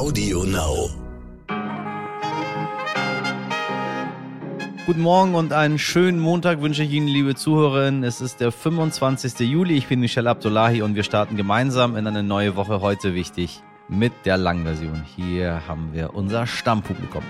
Audio Now. Guten Morgen und einen schönen Montag wünsche ich Ihnen, liebe Zuhörerinnen. Es ist der 25. Juli. Ich bin Michelle Abdullahi und wir starten gemeinsam in eine neue Woche heute wichtig mit der Langversion. Hier haben wir unser Stammpublikum.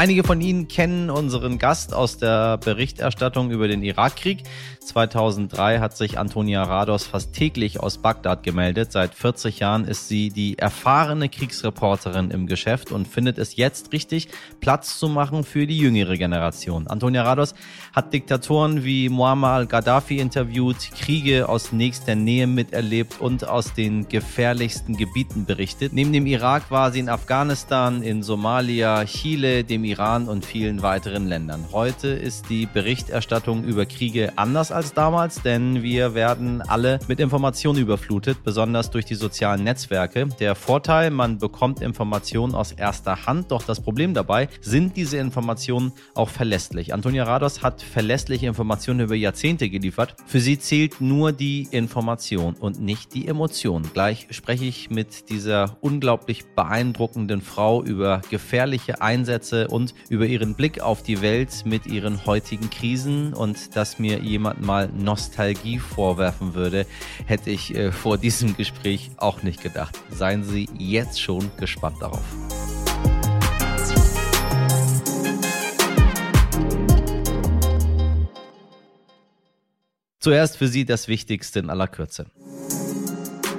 Einige von Ihnen kennen unseren Gast aus der Berichterstattung über den Irakkrieg. 2003 hat sich Antonia Rados fast täglich aus Bagdad gemeldet. Seit 40 Jahren ist sie die erfahrene Kriegsreporterin im Geschäft und findet es jetzt richtig, Platz zu machen für die jüngere Generation. Antonia Rados hat Diktatoren wie Muammar al-Gaddafi interviewt, Kriege aus nächster Nähe miterlebt und aus den gefährlichsten Gebieten berichtet. Neben dem Irak war sie in Afghanistan, in Somalia, Chile, dem Iran und vielen weiteren Ländern. Heute ist die Berichterstattung über Kriege anders als damals, denn wir werden alle mit Informationen überflutet, besonders durch die sozialen Netzwerke. Der Vorteil, man bekommt Informationen aus erster Hand, doch das Problem dabei, sind diese Informationen auch verlässlich. Antonia Rados hat verlässliche Informationen über Jahrzehnte geliefert. Für sie zählt nur die Information und nicht die Emotion. Gleich spreche ich mit dieser unglaublich beeindruckenden Frau über gefährliche Einsätze und über ihren Blick auf die Welt mit ihren heutigen Krisen und dass mir jemand mal Nostalgie vorwerfen würde, hätte ich äh, vor diesem Gespräch auch nicht gedacht. Seien Sie jetzt schon gespannt darauf. Zuerst für Sie das Wichtigste in aller Kürze.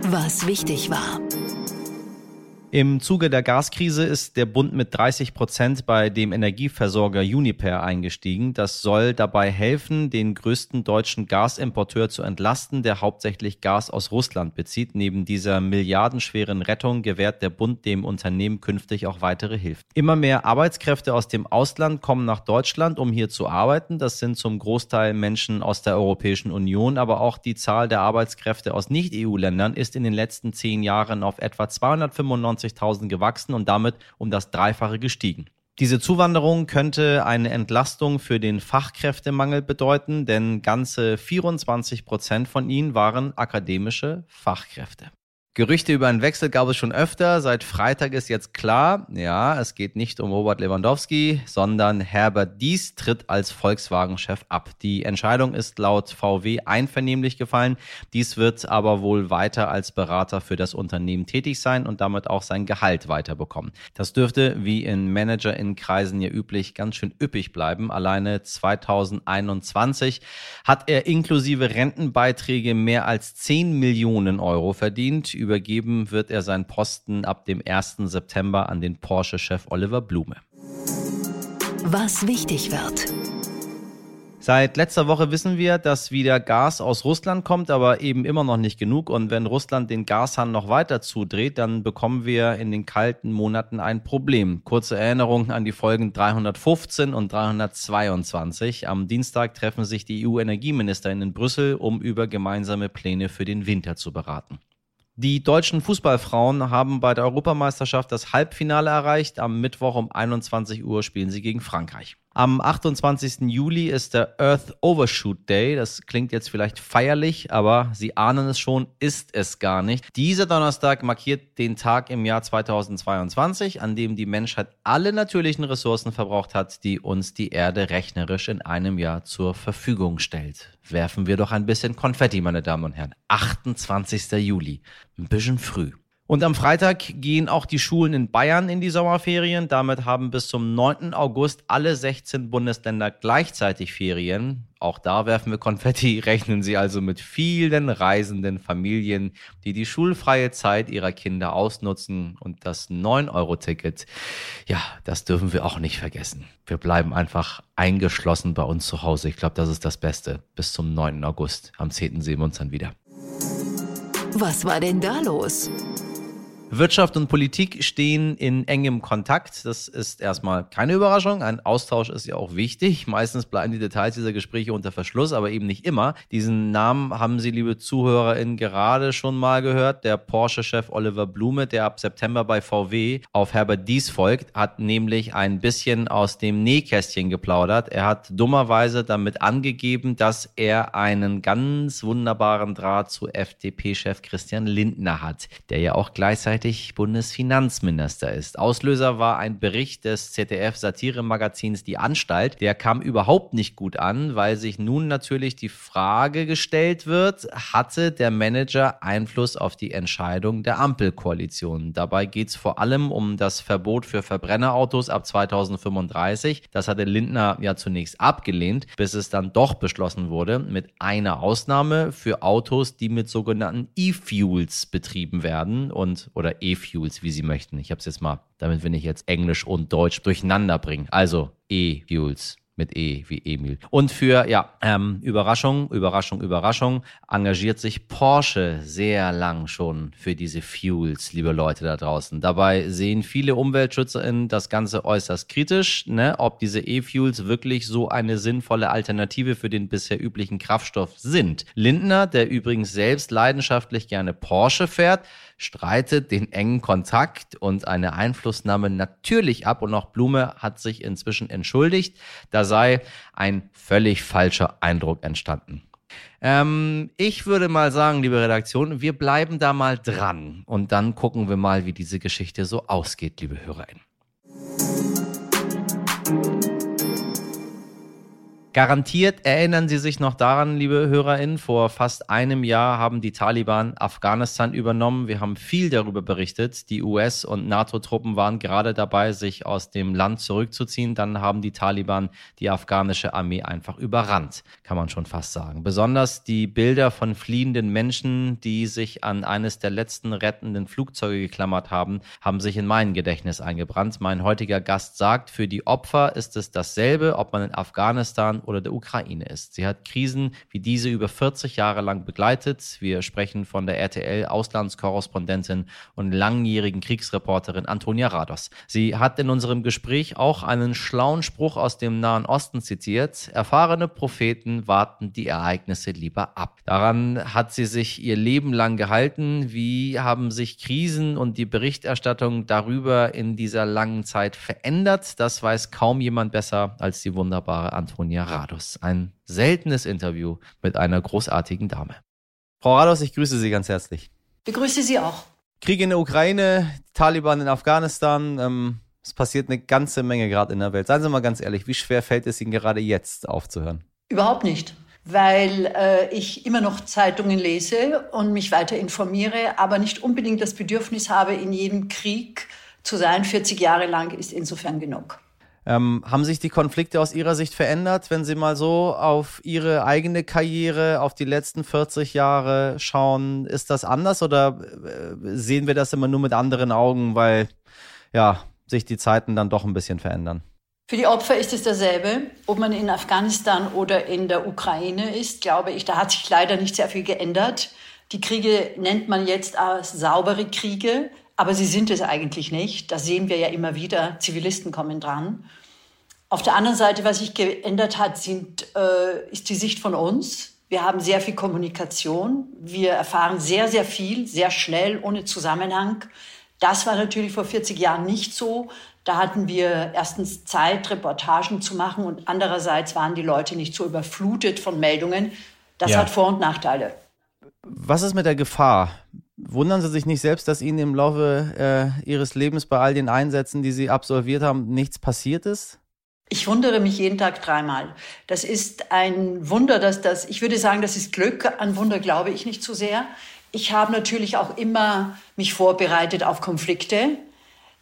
Was wichtig war. Im Zuge der Gaskrise ist der Bund mit 30 Prozent bei dem Energieversorger Uniper eingestiegen. Das soll dabei helfen, den größten deutschen Gasimporteur zu entlasten, der hauptsächlich Gas aus Russland bezieht. Neben dieser milliardenschweren Rettung gewährt der Bund dem Unternehmen künftig auch weitere Hilfe. Immer mehr Arbeitskräfte aus dem Ausland kommen nach Deutschland, um hier zu arbeiten. Das sind zum Großteil Menschen aus der Europäischen Union, aber auch die Zahl der Arbeitskräfte aus Nicht-EU-Ländern ist in den letzten zehn Jahren auf etwa 295 120.000 gewachsen und damit um das Dreifache gestiegen. Diese Zuwanderung könnte eine Entlastung für den Fachkräftemangel bedeuten, denn ganze 24 Prozent von ihnen waren akademische Fachkräfte. Gerüchte über einen Wechsel gab es schon öfter. Seit Freitag ist jetzt klar, ja, es geht nicht um Robert Lewandowski, sondern Herbert Dies tritt als Volkswagen-Chef ab. Die Entscheidung ist laut VW einvernehmlich gefallen. Dies wird aber wohl weiter als Berater für das Unternehmen tätig sein und damit auch sein Gehalt weiterbekommen. Das dürfte, wie in Manager-in-Kreisen ja üblich, ganz schön üppig bleiben. Alleine 2021 hat er inklusive Rentenbeiträge mehr als 10 Millionen Euro verdient übergeben wird er seinen Posten ab dem 1. September an den Porsche-Chef Oliver Blume. Was wichtig wird. Seit letzter Woche wissen wir, dass wieder Gas aus Russland kommt, aber eben immer noch nicht genug. Und wenn Russland den Gashahn noch weiter zudreht, dann bekommen wir in den kalten Monaten ein Problem. Kurze Erinnerung an die Folgen 315 und 322. Am Dienstag treffen sich die EU-Energieminister in Brüssel, um über gemeinsame Pläne für den Winter zu beraten. Die deutschen Fußballfrauen haben bei der Europameisterschaft das Halbfinale erreicht. Am Mittwoch um 21 Uhr spielen sie gegen Frankreich. Am 28. Juli ist der Earth Overshoot Day. Das klingt jetzt vielleicht feierlich, aber Sie ahnen es schon, ist es gar nicht. Dieser Donnerstag markiert den Tag im Jahr 2022, an dem die Menschheit alle natürlichen Ressourcen verbraucht hat, die uns die Erde rechnerisch in einem Jahr zur Verfügung stellt. Werfen wir doch ein bisschen Konfetti, meine Damen und Herren. 28. Juli. Ein bisschen früh. Und am Freitag gehen auch die Schulen in Bayern in die Sommerferien. Damit haben bis zum 9. August alle 16 Bundesländer gleichzeitig Ferien. Auch da werfen wir Konfetti, rechnen Sie also mit vielen reisenden Familien, die die schulfreie Zeit ihrer Kinder ausnutzen. Und das 9-Euro-Ticket, ja, das dürfen wir auch nicht vergessen. Wir bleiben einfach eingeschlossen bei uns zu Hause. Ich glaube, das ist das Beste. Bis zum 9. August. Am 10. sehen wir uns dann wieder. Was war denn da los? Wirtschaft und Politik stehen in engem Kontakt. Das ist erstmal keine Überraschung. Ein Austausch ist ja auch wichtig. Meistens bleiben die Details dieser Gespräche unter Verschluss, aber eben nicht immer. Diesen Namen haben Sie, liebe ZuhörerInnen, gerade schon mal gehört. Der Porsche-Chef Oliver Blume, der ab September bei VW auf Herbert Dies folgt, hat nämlich ein bisschen aus dem Nähkästchen geplaudert. Er hat dummerweise damit angegeben, dass er einen ganz wunderbaren Draht zu FDP-Chef Christian Lindner hat, der ja auch gleichzeitig gleichzeitig Bundesfinanzminister ist. Auslöser war ein Bericht des ZDF-Satiremagazins Die Anstalt. Der kam überhaupt nicht gut an, weil sich nun natürlich die Frage gestellt wird, hatte der Manager Einfluss auf die Entscheidung der Ampelkoalition? Dabei geht es vor allem um das Verbot für Verbrennerautos ab 2035. Das hatte Lindner ja zunächst abgelehnt, bis es dann doch beschlossen wurde, mit einer Ausnahme für Autos, die mit sogenannten E-Fuels betrieben werden und oder oder E-Fuels, wie Sie möchten. Ich habe es jetzt mal, damit wir nicht jetzt Englisch und Deutsch durcheinander bringen. Also E-Fuels mit E wie Emil. Und für, ja, ähm, Überraschung, Überraschung, Überraschung, engagiert sich Porsche sehr lang schon für diese Fuels, liebe Leute da draußen. Dabei sehen viele UmweltschützerInnen das Ganze äußerst kritisch, ne, ob diese E-Fuels wirklich so eine sinnvolle Alternative für den bisher üblichen Kraftstoff sind. Lindner, der übrigens selbst leidenschaftlich gerne Porsche fährt, streitet den engen Kontakt und eine Einflussnahme natürlich ab und auch Blume hat sich inzwischen entschuldigt. Da sei ein völlig falscher Eindruck entstanden. Ähm, ich würde mal sagen, liebe Redaktion, wir bleiben da mal dran und dann gucken wir mal, wie diese Geschichte so ausgeht, liebe HörerInnen. Garantiert erinnern Sie sich noch daran, liebe HörerInnen, vor fast einem Jahr haben die Taliban Afghanistan übernommen. Wir haben viel darüber berichtet. Die US- und NATO-Truppen waren gerade dabei, sich aus dem Land zurückzuziehen. Dann haben die Taliban die afghanische Armee einfach überrannt, kann man schon fast sagen. Besonders die Bilder von fliehenden Menschen, die sich an eines der letzten rettenden Flugzeuge geklammert haben, haben sich in mein Gedächtnis eingebrannt. Mein heutiger Gast sagt, für die Opfer ist es dasselbe, ob man in Afghanistan oder der Ukraine ist. Sie hat Krisen wie diese über 40 Jahre lang begleitet. Wir sprechen von der RTL-Auslandskorrespondentin und langjährigen Kriegsreporterin Antonia Rados. Sie hat in unserem Gespräch auch einen schlauen Spruch aus dem Nahen Osten zitiert. Erfahrene Propheten warten die Ereignisse lieber ab. Daran hat sie sich ihr Leben lang gehalten. Wie haben sich Krisen und die Berichterstattung darüber in dieser langen Zeit verändert? Das weiß kaum jemand besser als die wunderbare Antonia Rados. Ein seltenes Interview mit einer großartigen Dame. Frau Rados, ich grüße Sie ganz herzlich. Ich begrüße Sie auch. Krieg in der Ukraine, Taliban in Afghanistan. Ähm, es passiert eine ganze Menge gerade in der Welt. Seien Sie mal ganz ehrlich, wie schwer fällt es Ihnen gerade jetzt aufzuhören? Überhaupt nicht, weil äh, ich immer noch Zeitungen lese und mich weiter informiere, aber nicht unbedingt das Bedürfnis habe, in jedem Krieg zu sein. 40 Jahre lang ist insofern genug. Ähm, haben sich die Konflikte aus Ihrer Sicht verändert, wenn Sie mal so auf Ihre eigene Karriere, auf die letzten 40 Jahre schauen? Ist das anders oder äh, sehen wir das immer nur mit anderen Augen, weil ja, sich die Zeiten dann doch ein bisschen verändern? Für die Opfer ist es dasselbe. Ob man in Afghanistan oder in der Ukraine ist, glaube ich, da hat sich leider nicht sehr viel geändert. Die Kriege nennt man jetzt als saubere Kriege. Aber sie sind es eigentlich nicht. Das sehen wir ja immer wieder. Zivilisten kommen dran. Auf der anderen Seite, was sich geändert hat, sind, äh, ist die Sicht von uns. Wir haben sehr viel Kommunikation. Wir erfahren sehr, sehr viel, sehr schnell, ohne Zusammenhang. Das war natürlich vor 40 Jahren nicht so. Da hatten wir erstens Zeit, Reportagen zu machen und andererseits waren die Leute nicht so überflutet von Meldungen. Das ja. hat Vor- und Nachteile. Was ist mit der Gefahr? Wundern Sie sich nicht selbst, dass Ihnen im Laufe äh, Ihres Lebens bei all den Einsätzen, die Sie absolviert haben, nichts passiert ist? Ich wundere mich jeden Tag dreimal. Das ist ein Wunder, dass das, ich würde sagen, das ist Glück. An Wunder glaube ich nicht so sehr. Ich habe natürlich auch immer mich vorbereitet auf Konflikte.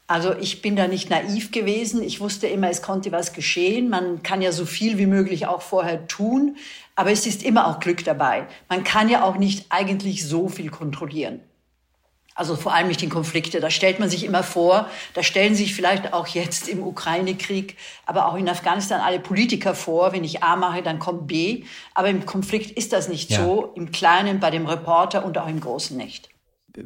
Also ich bin da nicht naiv gewesen. Ich wusste immer, es konnte was geschehen. Man kann ja so viel wie möglich auch vorher tun. Aber es ist immer auch Glück dabei. Man kann ja auch nicht eigentlich so viel kontrollieren. Also vor allem nicht in Konflikte. Da stellt man sich immer vor, da stellen sich vielleicht auch jetzt im Ukraine-Krieg, aber auch in Afghanistan alle Politiker vor, wenn ich A mache, dann kommt B. Aber im Konflikt ist das nicht ja. so, im Kleinen, bei dem Reporter und auch im Großen nicht.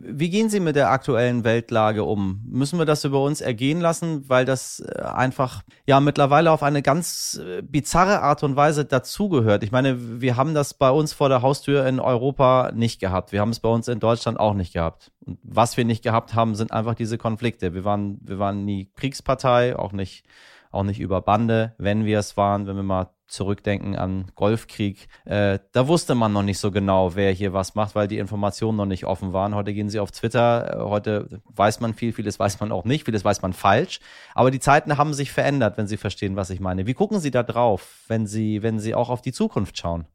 Wie gehen Sie mit der aktuellen Weltlage um? Müssen wir das über uns ergehen lassen, weil das äh, einfach ja mittlerweile auf eine ganz äh, bizarre Art und Weise dazugehört? Ich meine, wir haben das bei uns vor der Haustür in Europa nicht gehabt. Wir haben es bei uns in Deutschland auch nicht gehabt. Und was wir nicht gehabt haben, sind einfach diese Konflikte. Wir waren, wir waren nie Kriegspartei, auch nicht, auch nicht über Bande, wenn wir es waren, wenn wir mal zurückdenken an Golfkrieg, äh, da wusste man noch nicht so genau, wer hier was macht, weil die Informationen noch nicht offen waren. Heute gehen sie auf Twitter, äh, heute weiß man viel, vieles weiß man auch nicht, vieles weiß man falsch. Aber die Zeiten haben sich verändert, wenn Sie verstehen, was ich meine. Wie gucken Sie da drauf, wenn Sie, wenn Sie auch auf die Zukunft schauen?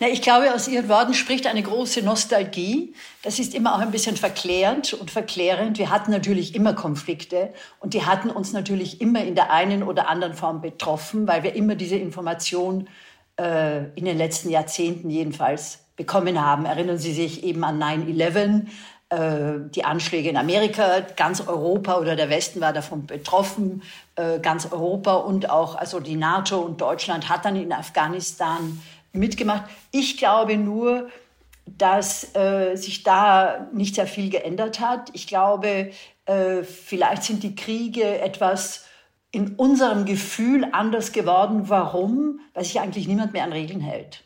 Na, ich glaube, aus Ihren Worten spricht eine große Nostalgie. Das ist immer auch ein bisschen verklärend und verklärend. Wir hatten natürlich immer Konflikte und die hatten uns natürlich immer in der einen oder anderen Form betroffen, weil wir immer diese Information äh, in den letzten Jahrzehnten jedenfalls bekommen haben. Erinnern Sie sich eben an 9-11, äh, die Anschläge in Amerika, ganz Europa oder der Westen war davon betroffen, äh, ganz Europa und auch also die NATO und Deutschland hat dann in Afghanistan mitgemacht. Ich glaube nur, dass äh, sich da nicht sehr viel geändert hat. Ich glaube, äh, vielleicht sind die Kriege etwas in unserem Gefühl anders geworden. Warum? Weil sich eigentlich niemand mehr an Regeln hält.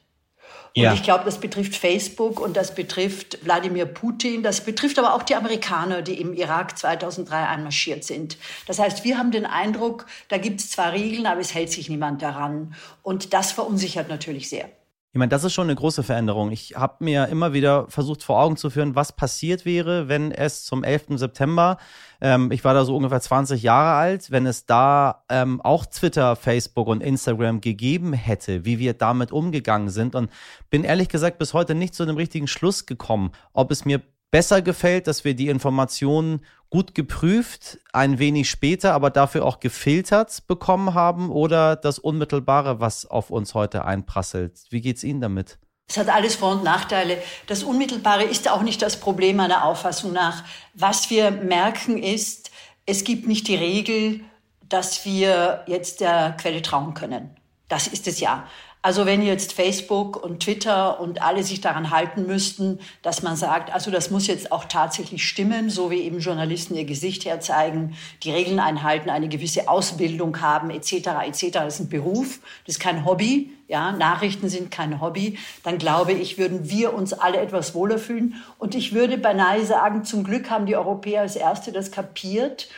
Und ja. ich glaube, das betrifft Facebook und das betrifft Wladimir Putin. Das betrifft aber auch die Amerikaner, die im Irak 2003 einmarschiert sind. Das heißt, wir haben den Eindruck, da gibt es zwar Regeln, aber es hält sich niemand daran. Und das verunsichert natürlich sehr. Ich meine, das ist schon eine große Veränderung. Ich habe mir immer wieder versucht vor Augen zu führen, was passiert wäre, wenn es zum 11. September, ähm, ich war da so ungefähr 20 Jahre alt, wenn es da ähm, auch Twitter, Facebook und Instagram gegeben hätte, wie wir damit umgegangen sind. Und bin ehrlich gesagt bis heute nicht zu einem richtigen Schluss gekommen, ob es mir besser gefällt, dass wir die Informationen gut geprüft, ein wenig später, aber dafür auch gefiltert bekommen haben oder das Unmittelbare, was auf uns heute einprasselt. Wie geht's Ihnen damit? Es hat alles Vor- und Nachteile. Das Unmittelbare ist auch nicht das Problem meiner Auffassung nach. Was wir merken ist, es gibt nicht die Regel, dass wir jetzt der Quelle trauen können. Das ist es ja. Also wenn jetzt Facebook und Twitter und alle sich daran halten müssten, dass man sagt, also das muss jetzt auch tatsächlich stimmen, so wie eben Journalisten ihr Gesicht herzeigen, die Regeln einhalten, eine gewisse Ausbildung haben, etc., etc. Das ist ein Beruf, das ist kein Hobby. Ja, Nachrichten sind kein Hobby. Dann glaube ich, würden wir uns alle etwas wohler fühlen. Und ich würde beinahe sagen, zum Glück haben die Europäer als Erste das kapiert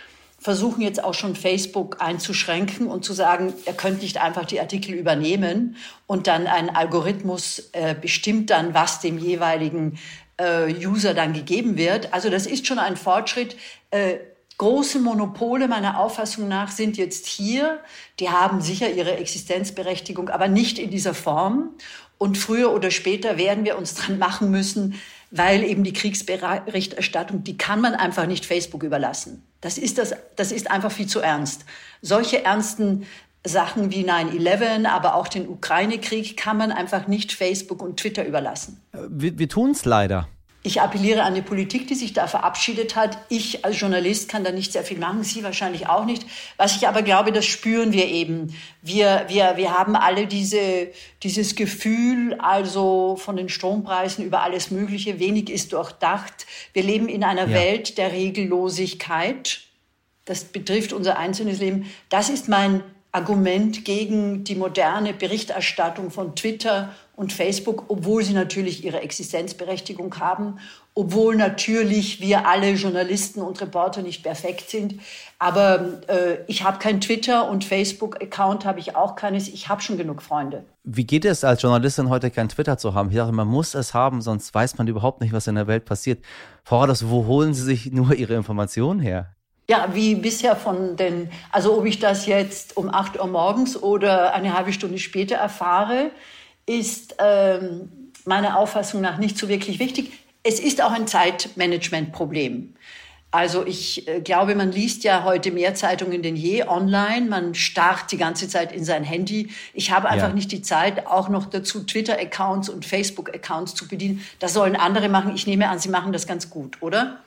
versuchen jetzt auch schon Facebook einzuschränken und zu sagen, er könnte nicht einfach die Artikel übernehmen und dann ein Algorithmus äh, bestimmt dann, was dem jeweiligen äh, User dann gegeben wird. Also das ist schon ein Fortschritt. Äh, große Monopole meiner Auffassung nach sind jetzt hier. Die haben sicher ihre Existenzberechtigung, aber nicht in dieser Form. Und früher oder später werden wir uns dran machen müssen, weil eben die Kriegsberichterstattung, die kann man einfach nicht Facebook überlassen. Das ist, das, das ist einfach viel zu ernst. Solche ernsten Sachen wie 9-11, aber auch den Ukraine-Krieg kann man einfach nicht Facebook und Twitter überlassen. Wir, wir tun es leider. Ich appelliere an die Politik, die sich da verabschiedet hat. Ich als Journalist kann da nicht sehr viel machen, Sie wahrscheinlich auch nicht. Was ich aber glaube, das spüren wir eben. Wir, wir, wir haben alle diese, dieses Gefühl, also von den Strompreisen über alles Mögliche, wenig ist durchdacht. Wir leben in einer ja. Welt der Regellosigkeit. Das betrifft unser einzelnes Leben. Das ist mein Argument gegen die moderne Berichterstattung von Twitter und Facebook, obwohl sie natürlich ihre Existenzberechtigung haben, obwohl natürlich wir alle Journalisten und Reporter nicht perfekt sind. Aber äh, ich habe kein Twitter und Facebook-Account habe ich auch keines. Ich habe schon genug Freunde. Wie geht es als Journalistin heute kein Twitter zu haben? Ich dachte, man muss es haben, sonst weiß man überhaupt nicht, was in der Welt passiert. Frau Rados, wo holen Sie sich nur Ihre Informationen her? Ja, wie bisher von den, also ob ich das jetzt um 8 Uhr morgens oder eine halbe Stunde später erfahre, ist ähm, meiner Auffassung nach nicht so wirklich wichtig. Es ist auch ein Zeitmanagementproblem. Also ich äh, glaube, man liest ja heute mehr Zeitungen denn je online. Man starrt die ganze Zeit in sein Handy. Ich habe einfach ja. nicht die Zeit, auch noch dazu Twitter-Accounts und Facebook-Accounts zu bedienen. Das sollen andere machen. Ich nehme an, sie machen das ganz gut, oder?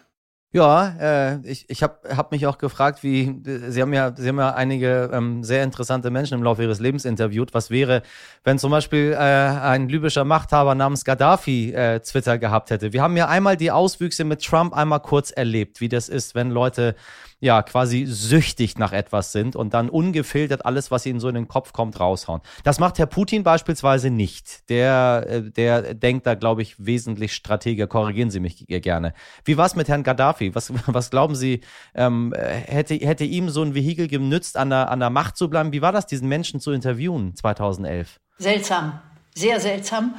Ja, äh, ich, ich habe hab mich auch gefragt, wie Sie haben ja, Sie haben ja einige ähm, sehr interessante Menschen im Laufe Ihres Lebens interviewt. Was wäre, wenn zum Beispiel äh, ein libyscher Machthaber namens Gaddafi äh, Twitter gehabt hätte? Wir haben ja einmal die Auswüchse mit Trump einmal kurz erlebt, wie das ist, wenn Leute ja quasi süchtig nach etwas sind und dann ungefiltert alles, was ihnen so in den Kopf kommt, raushauen. Das macht Herr Putin beispielsweise nicht. Der, äh, der denkt da, glaube ich, wesentlich strategisch. Korrigieren Sie mich gerne. Wie war es mit Herrn Gaddafi? Was, was glauben Sie, ähm, hätte, hätte ihm so ein Vehikel genützt, an der, an der Macht zu bleiben? Wie war das, diesen Menschen zu interviewen 2011? Seltsam, sehr seltsam.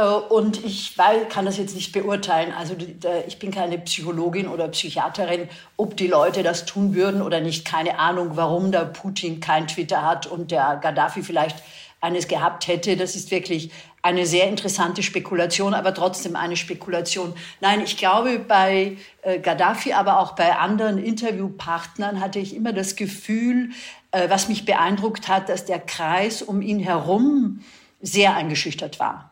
Äh, und ich kann das jetzt nicht beurteilen. Also ich bin keine Psychologin oder Psychiaterin, ob die Leute das tun würden oder nicht. Keine Ahnung, warum der Putin kein Twitter hat und der Gaddafi vielleicht eines gehabt hätte. Das ist wirklich eine sehr interessante Spekulation, aber trotzdem eine Spekulation. Nein, ich glaube, bei äh, Gaddafi, aber auch bei anderen Interviewpartnern hatte ich immer das Gefühl, äh, was mich beeindruckt hat, dass der Kreis um ihn herum sehr eingeschüchtert war.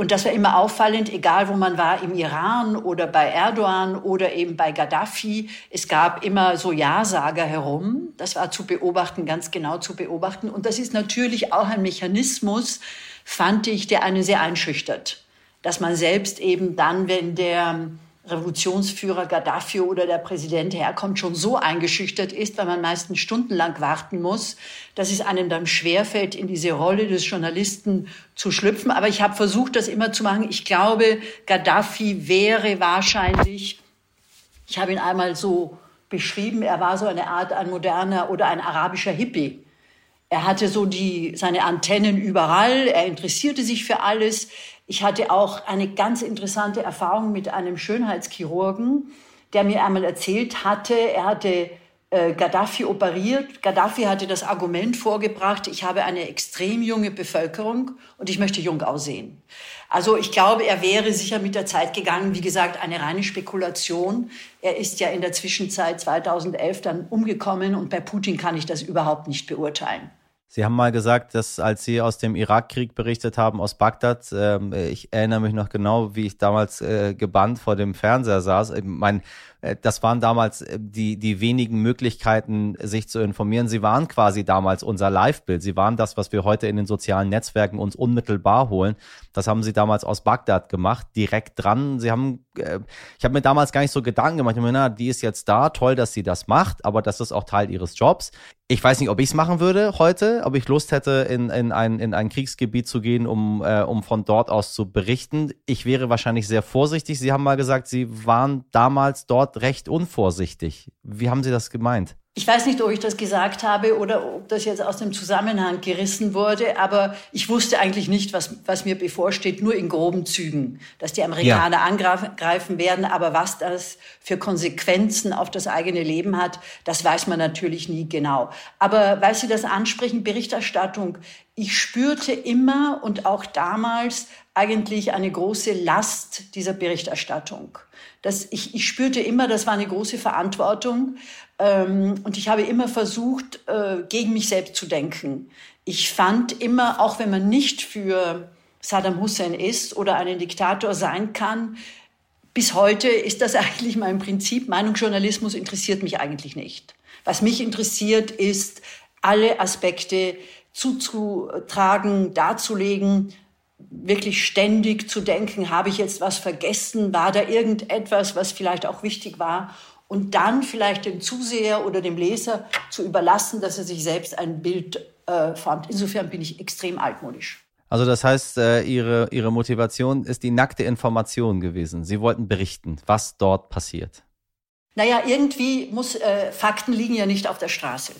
Und das war immer auffallend, egal wo man war, im Iran oder bei Erdogan oder eben bei Gaddafi. Es gab immer so Ja-Sager herum. Das war zu beobachten, ganz genau zu beobachten. Und das ist natürlich auch ein Mechanismus, fand ich, der einen sehr einschüchtert. Dass man selbst eben dann, wenn der Revolutionsführer Gaddafi oder der Präsident herkommt, schon so eingeschüchtert ist, weil man meistens stundenlang warten muss, dass es einem dann schwerfällt, in diese Rolle des Journalisten zu schlüpfen. Aber ich habe versucht, das immer zu machen. Ich glaube, Gaddafi wäre wahrscheinlich, ich habe ihn einmal so beschrieben, er war so eine Art ein moderner oder ein arabischer Hippie. Er hatte so die, seine Antennen überall, er interessierte sich für alles. Ich hatte auch eine ganz interessante Erfahrung mit einem Schönheitschirurgen, der mir einmal erzählt hatte, er hatte äh, Gaddafi operiert. Gaddafi hatte das Argument vorgebracht, ich habe eine extrem junge Bevölkerung und ich möchte jung aussehen. Also ich glaube, er wäre sicher mit der Zeit gegangen. Wie gesagt, eine reine Spekulation. Er ist ja in der Zwischenzeit 2011 dann umgekommen und bei Putin kann ich das überhaupt nicht beurteilen. Sie haben mal gesagt, dass als Sie aus dem Irakkrieg berichtet haben, aus Bagdad, äh, ich erinnere mich noch genau, wie ich damals äh, gebannt vor dem Fernseher saß. Ich mein, das waren damals äh, die, die wenigen Möglichkeiten, sich zu informieren. Sie waren quasi damals unser Live-Bild. Sie waren das, was wir heute in den sozialen Netzwerken uns unmittelbar holen. Das haben sie damals aus Bagdad gemacht, direkt dran. Sie haben, äh, ich habe mir damals gar nicht so Gedanken gemacht. Ich meine, na, die ist jetzt da, toll, dass sie das macht, aber das ist auch Teil ihres Jobs. Ich weiß nicht, ob ich es machen würde heute, ob ich Lust hätte, in, in, ein, in ein Kriegsgebiet zu gehen, um, äh, um von dort aus zu berichten. Ich wäre wahrscheinlich sehr vorsichtig. Sie haben mal gesagt, Sie waren damals dort recht unvorsichtig. Wie haben Sie das gemeint? Ich weiß nicht, ob ich das gesagt habe oder ob das jetzt aus dem Zusammenhang gerissen wurde, aber ich wusste eigentlich nicht, was, was mir bevorsteht, nur in groben Zügen, dass die Amerikaner ja. angreifen werden. Aber was das für Konsequenzen auf das eigene Leben hat, das weiß man natürlich nie genau. Aber weil Sie das ansprechen, Berichterstattung, ich spürte immer und auch damals eigentlich eine große Last dieser Berichterstattung. Das, ich, ich spürte immer, das war eine große Verantwortung und ich habe immer versucht, äh, gegen mich selbst zu denken. Ich fand immer, auch wenn man nicht für Saddam Hussein ist oder einen Diktator sein kann, bis heute ist das eigentlich mein Prinzip. Meinungsjournalismus interessiert mich eigentlich nicht. Was mich interessiert, ist, alle Aspekte zuzutragen, darzulegen, wirklich ständig zu denken, habe ich jetzt was vergessen, war da irgendetwas, was vielleicht auch wichtig war und dann vielleicht dem Zuseher oder dem Leser zu überlassen, dass er sich selbst ein Bild äh, formt. Insofern bin ich extrem altmodisch. Also das heißt, äh, ihre, ihre Motivation ist die nackte Information gewesen. Sie wollten berichten, was dort passiert. Naja, irgendwie muss, äh, Fakten liegen ja nicht auf der Straße.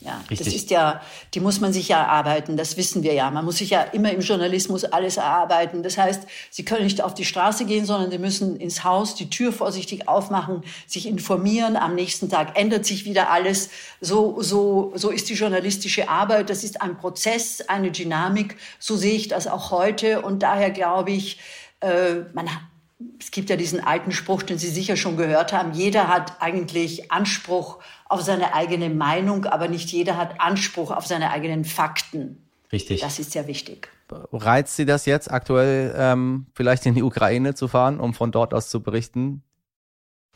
Ja, Richtig. das ist ja, die muss man sich ja erarbeiten, das wissen wir ja. Man muss sich ja immer im Journalismus alles erarbeiten. Das heißt, Sie können nicht auf die Straße gehen, sondern Sie müssen ins Haus die Tür vorsichtig aufmachen, sich informieren. Am nächsten Tag ändert sich wieder alles. So, so, so ist die journalistische Arbeit. Das ist ein Prozess, eine Dynamik. So sehe ich das auch heute. Und daher glaube ich, äh, man es gibt ja diesen alten Spruch, den Sie sicher schon gehört haben. Jeder hat eigentlich Anspruch auf seine eigene Meinung, aber nicht jeder hat Anspruch auf seine eigenen Fakten. Richtig. Das ist sehr wichtig. Reizt Sie das jetzt aktuell, ähm, vielleicht in die Ukraine zu fahren, um von dort aus zu berichten?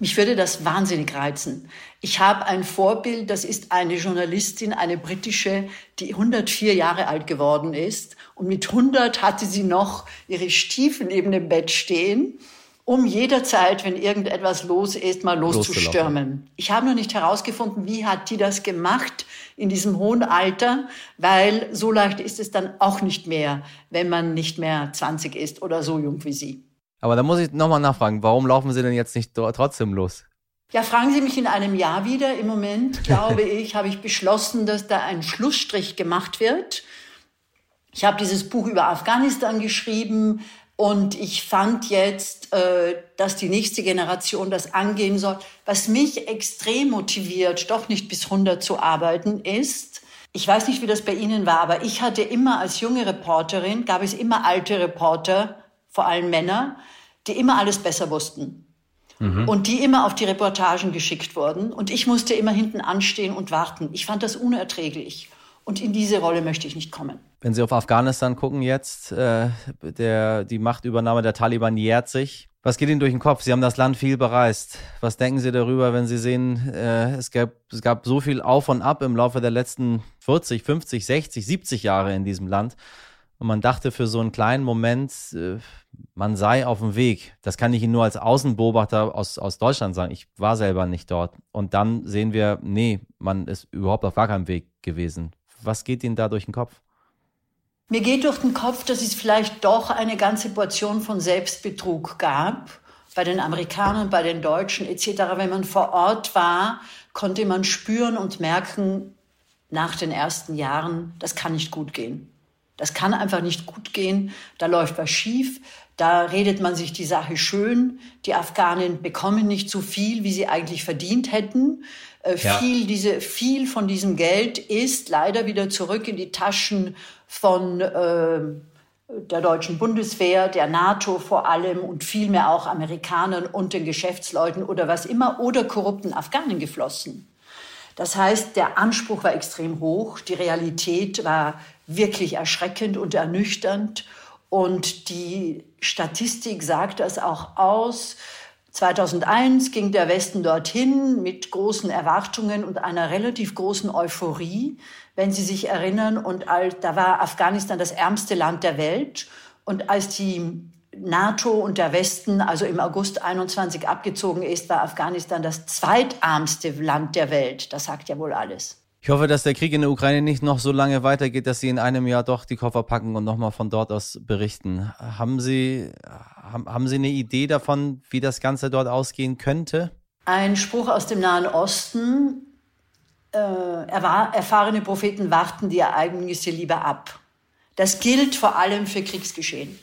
Mich würde das wahnsinnig reizen. Ich habe ein Vorbild, das ist eine Journalistin, eine britische, die 104 Jahre alt geworden ist. Und mit 100 hatte sie noch ihre Stiefel neben dem Bett stehen, um jederzeit, wenn irgendetwas los ist, mal loszustürmen. Ich habe noch nicht herausgefunden, wie hat die das gemacht in diesem hohen Alter, weil so leicht ist es dann auch nicht mehr, wenn man nicht mehr 20 ist oder so jung wie sie. Aber da muss ich nochmal nachfragen, warum laufen Sie denn jetzt nicht trotzdem los? Ja, fragen Sie mich in einem Jahr wieder. Im Moment, glaube ich, habe ich beschlossen, dass da ein Schlussstrich gemacht wird. Ich habe dieses Buch über Afghanistan geschrieben und ich fand jetzt, äh, dass die nächste Generation das angehen soll. Was mich extrem motiviert, doch nicht bis 100 zu arbeiten, ist, ich weiß nicht, wie das bei Ihnen war, aber ich hatte immer als junge Reporterin, gab es immer alte Reporter, vor allem Männer, die immer alles besser wussten. Mhm. Und die immer auf die Reportagen geschickt wurden. Und ich musste immer hinten anstehen und warten. Ich fand das unerträglich. Und in diese Rolle möchte ich nicht kommen. Wenn Sie auf Afghanistan gucken jetzt, äh, der, die Machtübernahme der Taliban jährt sich. Was geht Ihnen durch den Kopf? Sie haben das Land viel bereist. Was denken Sie darüber, wenn Sie sehen, äh, es, gab, es gab so viel Auf und Ab im Laufe der letzten 40, 50, 60, 70 Jahre in diesem Land? Und man dachte für so einen kleinen Moment, äh, man sei auf dem Weg. Das kann ich Ihnen nur als Außenbeobachter aus, aus Deutschland sagen. Ich war selber nicht dort. Und dann sehen wir, nee, man ist überhaupt auf gar keinem Weg gewesen. Was geht Ihnen da durch den Kopf? Mir geht durch den Kopf, dass es vielleicht doch eine ganze Portion von Selbstbetrug gab. Bei den Amerikanern, bei den Deutschen etc. Wenn man vor Ort war, konnte man spüren und merken, nach den ersten Jahren, das kann nicht gut gehen. Das kann einfach nicht gut gehen. Da läuft was schief. Da redet man sich die Sache schön. Die Afghanen bekommen nicht so viel, wie sie eigentlich verdient hätten. Äh, ja. Viel, diese, viel von diesem Geld ist leider wieder zurück in die Taschen von äh, der deutschen Bundeswehr, der NATO vor allem und vielmehr auch Amerikanern und den Geschäftsleuten oder was immer oder korrupten Afghanen geflossen. Das heißt, der Anspruch war extrem hoch, die Realität war wirklich erschreckend und ernüchternd. Und die Statistik sagt das auch aus. 2001 ging der Westen dorthin mit großen Erwartungen und einer relativ großen Euphorie, wenn Sie sich erinnern. Und da war Afghanistan das ärmste Land der Welt. Und als die NATO und der Westen also im August 21 abgezogen ist, war Afghanistan das zweitarmste Land der Welt. Das sagt ja wohl alles. Ich hoffe, dass der Krieg in der Ukraine nicht noch so lange weitergeht, dass Sie in einem Jahr doch die Koffer packen und nochmal von dort aus berichten. Haben Sie, haben, haben Sie eine Idee davon, wie das Ganze dort ausgehen könnte? Ein Spruch aus dem Nahen Osten. Äh, erfahrene Propheten warten die Ereignisse lieber ab. Das gilt vor allem für Kriegsgeschehen.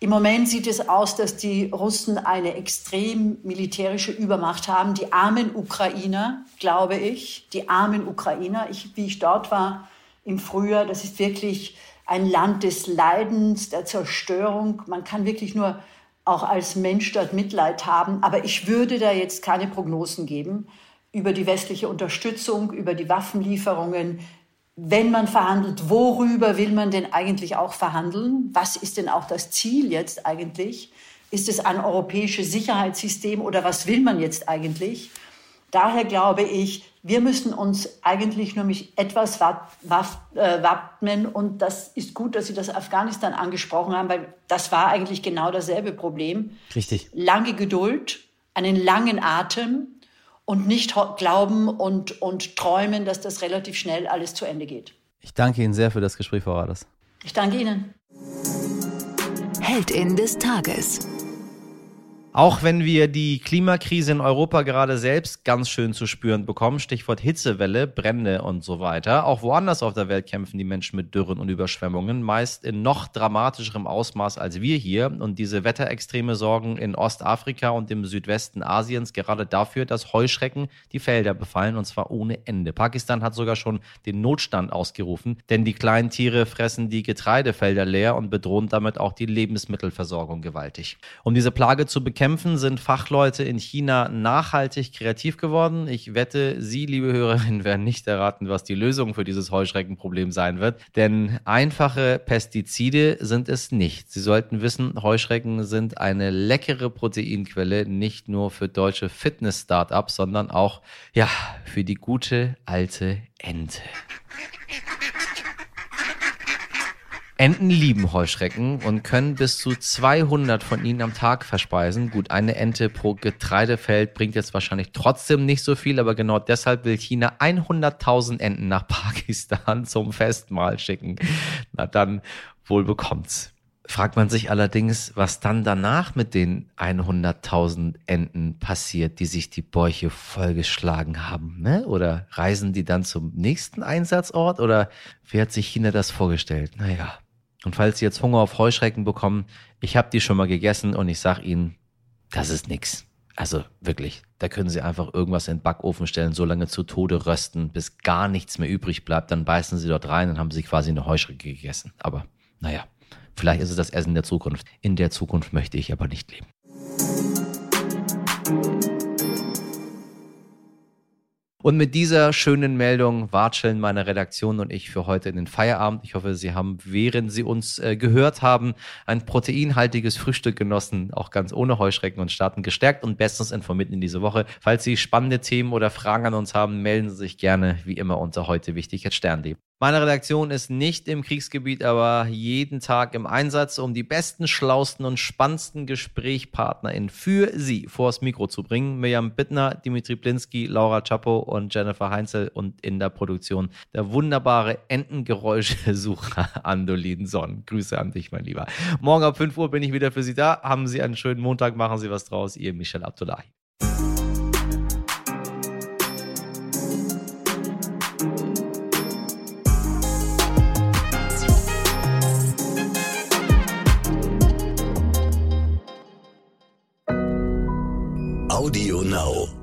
Im Moment sieht es aus, dass die Russen eine extrem militärische Übermacht haben. Die armen Ukrainer, glaube ich, die armen Ukrainer, ich, wie ich dort war im Frühjahr, das ist wirklich ein Land des Leidens, der Zerstörung. Man kann wirklich nur auch als Mensch dort Mitleid haben. Aber ich würde da jetzt keine Prognosen geben über die westliche Unterstützung, über die Waffenlieferungen, wenn man verhandelt, worüber will man denn eigentlich auch verhandeln? Was ist denn auch das Ziel jetzt eigentlich? Ist es ein europäisches Sicherheitssystem oder was will man jetzt eigentlich? Daher glaube ich, wir müssen uns eigentlich nur mit etwas äh, wappnen und das ist gut, dass Sie das Afghanistan angesprochen haben, weil das war eigentlich genau dasselbe Problem. Richtig. Lange Geduld, einen langen Atem, und nicht glauben und, und träumen, dass das relativ schnell alles zu Ende geht. Ich danke Ihnen sehr für das Gespräch, Frau Raders. Ich danke Ihnen. Heldin des Tages. Auch wenn wir die Klimakrise in Europa gerade selbst ganz schön zu spüren bekommen, Stichwort Hitzewelle, Brände und so weiter, auch woanders auf der Welt kämpfen die Menschen mit Dürren und Überschwemmungen, meist in noch dramatischerem Ausmaß als wir hier. Und diese Wetterextreme sorgen in Ostafrika und im Südwesten Asiens gerade dafür, dass Heuschrecken die Felder befallen und zwar ohne Ende. Pakistan hat sogar schon den Notstand ausgerufen, denn die kleinen Tiere fressen die Getreidefelder leer und bedrohen damit auch die Lebensmittelversorgung gewaltig. Um diese Plage zu bekämpfen, bekämpfen, sind Fachleute in China nachhaltig kreativ geworden. Ich wette, Sie, liebe Hörerinnen, werden nicht erraten, was die Lösung für dieses Heuschreckenproblem sein wird. Denn einfache Pestizide sind es nicht. Sie sollten wissen, Heuschrecken sind eine leckere Proteinquelle, nicht nur für deutsche Fitness-Startups, sondern auch, ja, für die gute alte Ente. Enten lieben Heuschrecken und können bis zu 200 von ihnen am Tag verspeisen. Gut, eine Ente pro Getreidefeld bringt jetzt wahrscheinlich trotzdem nicht so viel, aber genau deshalb will China 100.000 Enten nach Pakistan zum Festmahl schicken. Na dann, wohl bekommt's. Fragt man sich allerdings, was dann danach mit den 100.000 Enten passiert, die sich die Bäuche vollgeschlagen haben, ne? Oder reisen die dann zum nächsten Einsatzort? Oder wie hat sich China das vorgestellt? Naja, und falls Sie jetzt Hunger auf Heuschrecken bekommen, ich habe die schon mal gegessen und ich sag Ihnen, das ist nix. Also wirklich, da können Sie einfach irgendwas in den Backofen stellen, so lange zu Tode rösten, bis gar nichts mehr übrig bleibt. Dann beißen Sie dort rein und haben Sie quasi eine Heuschrecke gegessen. Aber naja, vielleicht ist es das Essen der Zukunft. In der Zukunft möchte ich aber nicht leben. Und mit dieser schönen Meldung watscheln meine Redaktion und ich für heute in den Feierabend. Ich hoffe, Sie haben, während Sie uns äh, gehört haben, ein proteinhaltiges Frühstück genossen, auch ganz ohne Heuschrecken und starten gestärkt und bestens informiert in diese Woche. Falls Sie spannende Themen oder Fragen an uns haben, melden Sie sich gerne wie immer unter heute wichtig at Stern.de. Meine Redaktion ist nicht im Kriegsgebiet, aber jeden Tag im Einsatz, um die besten, schlausten und spannendsten GesprächspartnerInnen für Sie vors Mikro zu bringen. Mirjam Bittner, Dimitri Blinski, Laura Chapo und Jennifer Heinzel und in der Produktion der wunderbare Entengeräuschesucher Andolin Sonn. Grüße an dich, mein Lieber. Morgen ab 5 Uhr bin ich wieder für Sie da. Haben Sie einen schönen Montag, machen Sie was draus. Ihr Michel Abdullahi. Now.